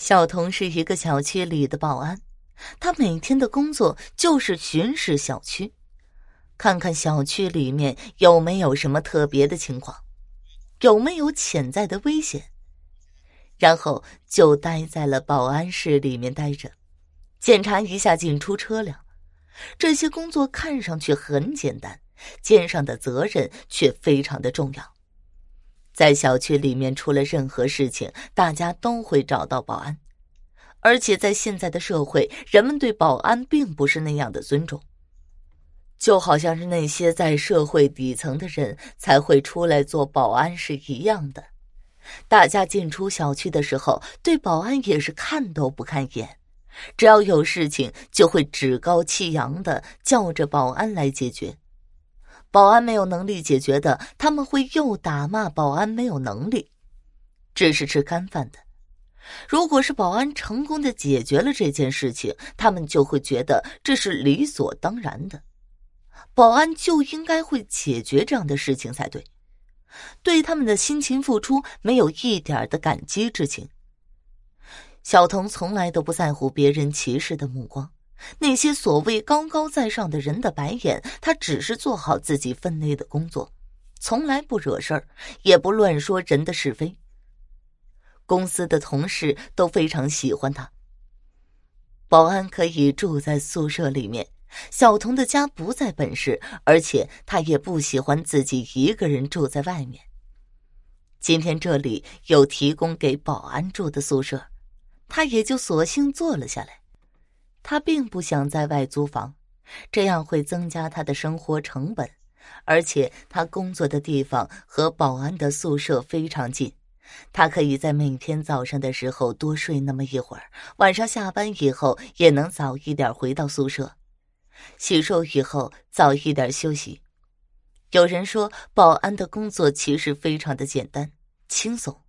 小童是一个小区里的保安，他每天的工作就是巡视小区，看看小区里面有没有什么特别的情况，有没有潜在的危险，然后就待在了保安室里面待着，检查一下进出车辆。这些工作看上去很简单，肩上的责任却非常的重要。在小区里面出了任何事情，大家都会找到保安，而且在现在的社会，人们对保安并不是那样的尊重，就好像是那些在社会底层的人才会出来做保安是一样的。大家进出小区的时候，对保安也是看都不看一眼，只要有事情就会趾高气扬的叫着保安来解决。保安没有能力解决的，他们会又打骂保安没有能力，只是吃干饭的。如果是保安成功的解决了这件事情，他们就会觉得这是理所当然的，保安就应该会解决这样的事情才对。对他们的辛勤付出没有一点的感激之情。小童从来都不在乎别人歧视的目光。那些所谓高高在上的人的白眼，他只是做好自己分内的工作，从来不惹事儿，也不乱说人的是非。公司的同事都非常喜欢他。保安可以住在宿舍里面，小童的家不在本市，而且他也不喜欢自己一个人住在外面。今天这里有提供给保安住的宿舍，他也就索性坐了下来。他并不想在外租房，这样会增加他的生活成本，而且他工作的地方和保安的宿舍非常近，他可以在每天早上的时候多睡那么一会儿，晚上下班以后也能早一点回到宿舍，洗漱以后早一点休息。有人说保安的工作其实非常的简单轻松，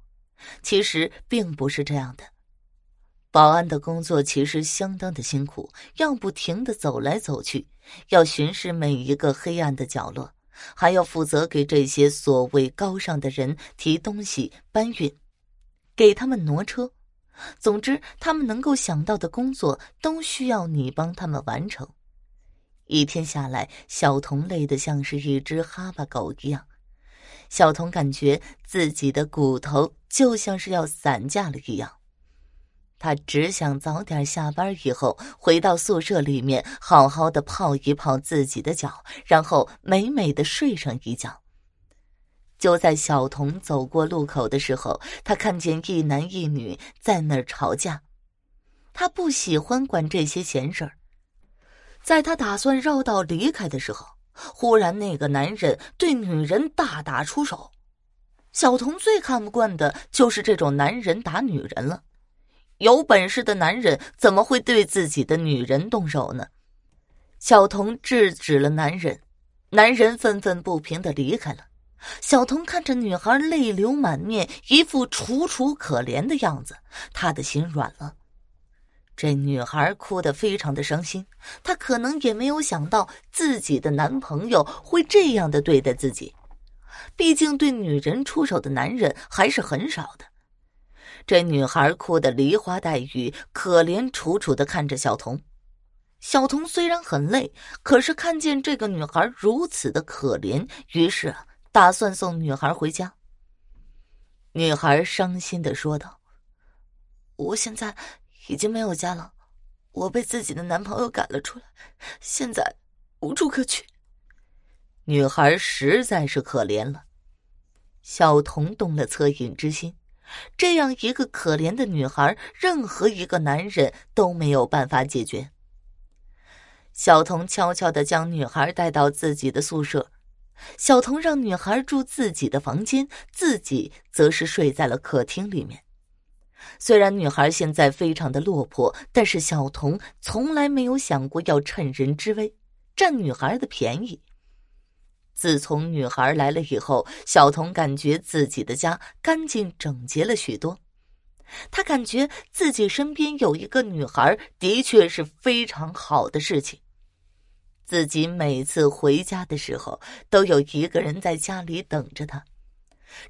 其实并不是这样的。保安的工作其实相当的辛苦，要不停的走来走去，要巡视每一个黑暗的角落，还要负责给这些所谓高尚的人提东西、搬运，给他们挪车。总之，他们能够想到的工作都需要你帮他们完成。一天下来，小童累得像是一只哈巴狗一样，小童感觉自己的骨头就像是要散架了一样。他只想早点下班，以后回到宿舍里面，好好的泡一泡自己的脚，然后美美的睡上一觉。就在小童走过路口的时候，他看见一男一女在那儿吵架。他不喜欢管这些闲事儿。在他打算绕道离开的时候，忽然那个男人对女人大打出手。小童最看不惯的就是这种男人打女人了。有本事的男人怎么会对自己的女人动手呢？小童制止了男人，男人愤愤不平的离开了。小童看着女孩泪流满面，一副楚楚可怜的样子，他的心软了。这女孩哭得非常的伤心，她可能也没有想到自己的男朋友会这样的对待自己，毕竟对女人出手的男人还是很少的。这女孩哭得梨花带雨，可怜楚楚的看着小童。小童虽然很累，可是看见这个女孩如此的可怜，于是打算送女孩回家。女孩伤心的说道：“我现在已经没有家了，我被自己的男朋友赶了出来，现在无处可去。”女孩实在是可怜了，小童动了恻隐之心。这样一个可怜的女孩，任何一个男人都没有办法解决。小童悄悄的将女孩带到自己的宿舍，小童让女孩住自己的房间，自己则是睡在了客厅里面。虽然女孩现在非常的落魄，但是小童从来没有想过要趁人之危，占女孩的便宜。自从女孩来了以后，小童感觉自己的家干净整洁了许多。他感觉自己身边有一个女孩，的确是非常好的事情。自己每次回家的时候，都有一个人在家里等着他。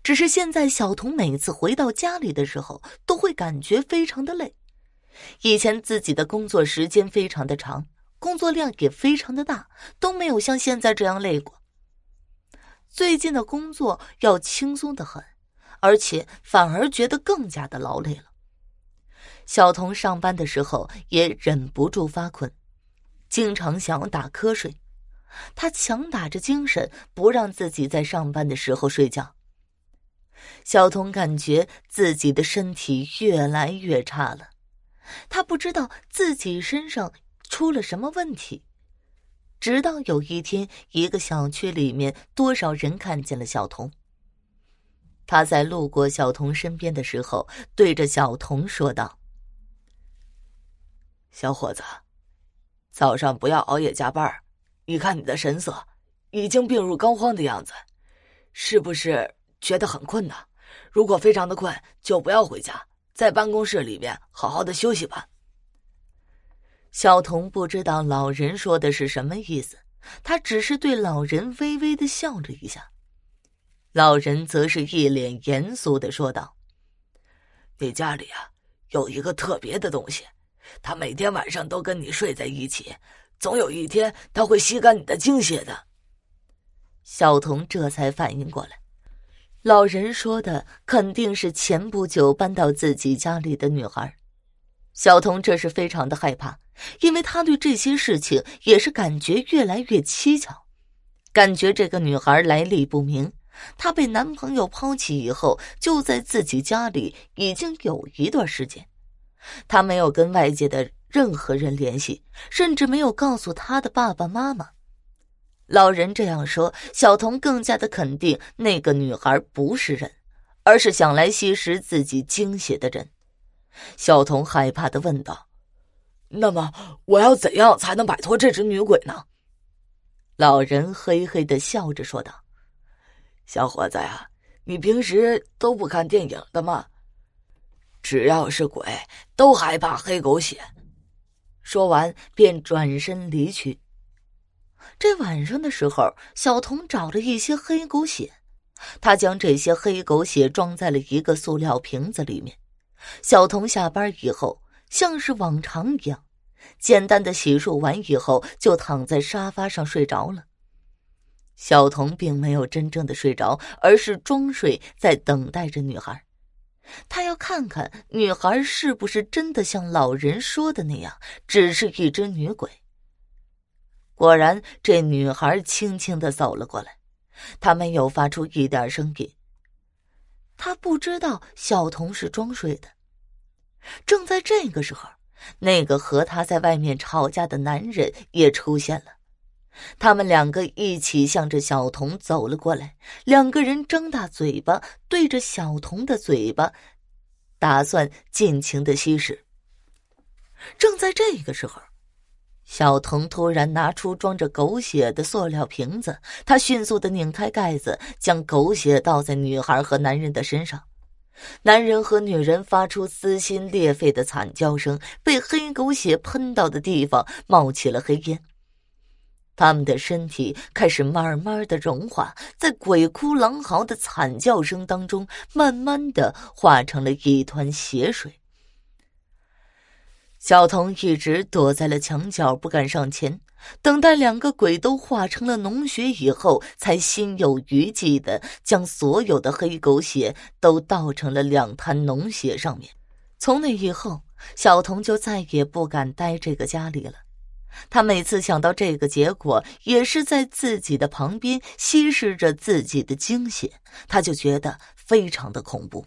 只是现在小童每次回到家里的时候，都会感觉非常的累。以前自己的工作时间非常的长，工作量也非常的大，都没有像现在这样累过。最近的工作要轻松的很，而且反而觉得更加的劳累了。小童上班的时候也忍不住发困，经常想要打瞌睡，他强打着精神不让自己在上班的时候睡觉。小童感觉自己的身体越来越差了，他不知道自己身上出了什么问题。直到有一天，一个小区里面多少人看见了小童。他在路过小童身边的时候，对着小童说道：“小伙子，早上不要熬夜加班你看你的神色，已经病入膏肓的样子，是不是？”觉得很困呢，如果非常的困，就不要回家，在办公室里面好好的休息吧。小童不知道老人说的是什么意思，他只是对老人微微的笑了一下。老人则是一脸严肃的说道：“你家里啊有一个特别的东西，他每天晚上都跟你睡在一起，总有一天他会吸干你的精血的。”小童这才反应过来。老人说的肯定是前不久搬到自己家里的女孩，小童这是非常的害怕，因为他对这些事情也是感觉越来越蹊跷，感觉这个女孩来历不明，她被男朋友抛弃以后就在自己家里已经有一段时间，她没有跟外界的任何人联系，甚至没有告诉她的爸爸妈妈。老人这样说，小童更加的肯定那个女孩不是人，而是想来吸食自己精血的人。小童害怕的问道：“那么我要怎样才能摆脱这只女鬼呢？”老人嘿嘿的笑着说道：“小伙子呀，你平时都不看电影的吗？只要是鬼，都害怕黑狗血。”说完便转身离去。这晚上的时候，小童找了一些黑狗血，他将这些黑狗血装在了一个塑料瓶子里面。小童下班以后，像是往常一样，简单的洗漱完以后，就躺在沙发上睡着了。小童并没有真正的睡着，而是装睡，在等待着女孩。他要看看女孩是不是真的像老人说的那样，只是一只女鬼。果然，这女孩轻轻的走了过来，她没有发出一点声音。他不知道小童是装睡的。正在这个时候，那个和他在外面吵架的男人也出现了。他们两个一起向着小童走了过来，两个人张大嘴巴对着小童的嘴巴，打算尽情的吸食。正在这个时候。小童突然拿出装着狗血的塑料瓶子，他迅速的拧开盖子，将狗血倒在女孩和男人的身上。男人和女人发出撕心裂肺的惨叫声，被黑狗血喷到的地方冒起了黑烟。他们的身体开始慢慢的融化，在鬼哭狼嚎的惨叫声当中，慢慢的化成了一团血水。小童一直躲在了墙角，不敢上前，等待两个鬼都化成了脓血以后，才心有余悸的将所有的黑狗血都倒成了两滩脓血上面。从那以后，小童就再也不敢待这个家里了。他每次想到这个结果，也是在自己的旁边吸食着自己的精血，他就觉得非常的恐怖。